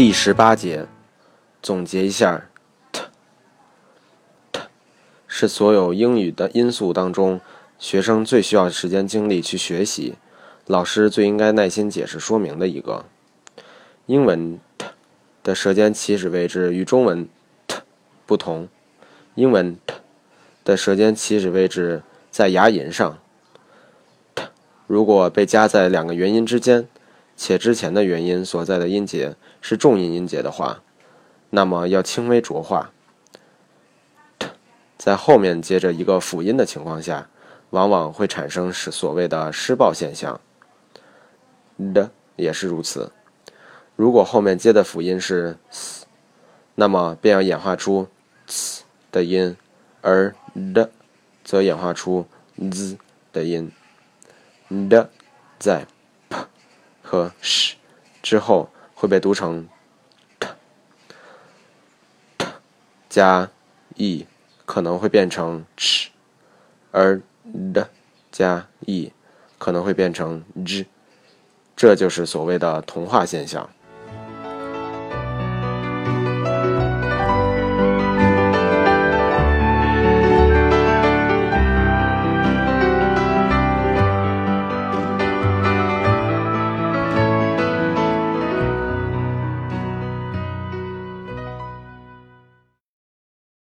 第十八节，总结一下，t，t 是所有英语的因素当中，学生最需要时间精力去学习，老师最应该耐心解释说明的一个。英文 t 的舌尖起始位置与中文 t 不同，英文 t 的舌尖起始位置在牙龈上。t 如果被夹在两个元音之间。且之前的元音所在的音节是重音音节的话，那么要轻微浊化。t 在后面接着一个辅音的情况下，往往会产生是所谓的失爆现象。的也是如此。如果后面接的辅音是 s，那么便要演化出 s 的音，而的则演化出 z 的音。的在。和 sh 之后会被读成 t，t 加 e 可能会变成 ch，而 d 加 e 可能会变成 z，这就是所谓的同化现象。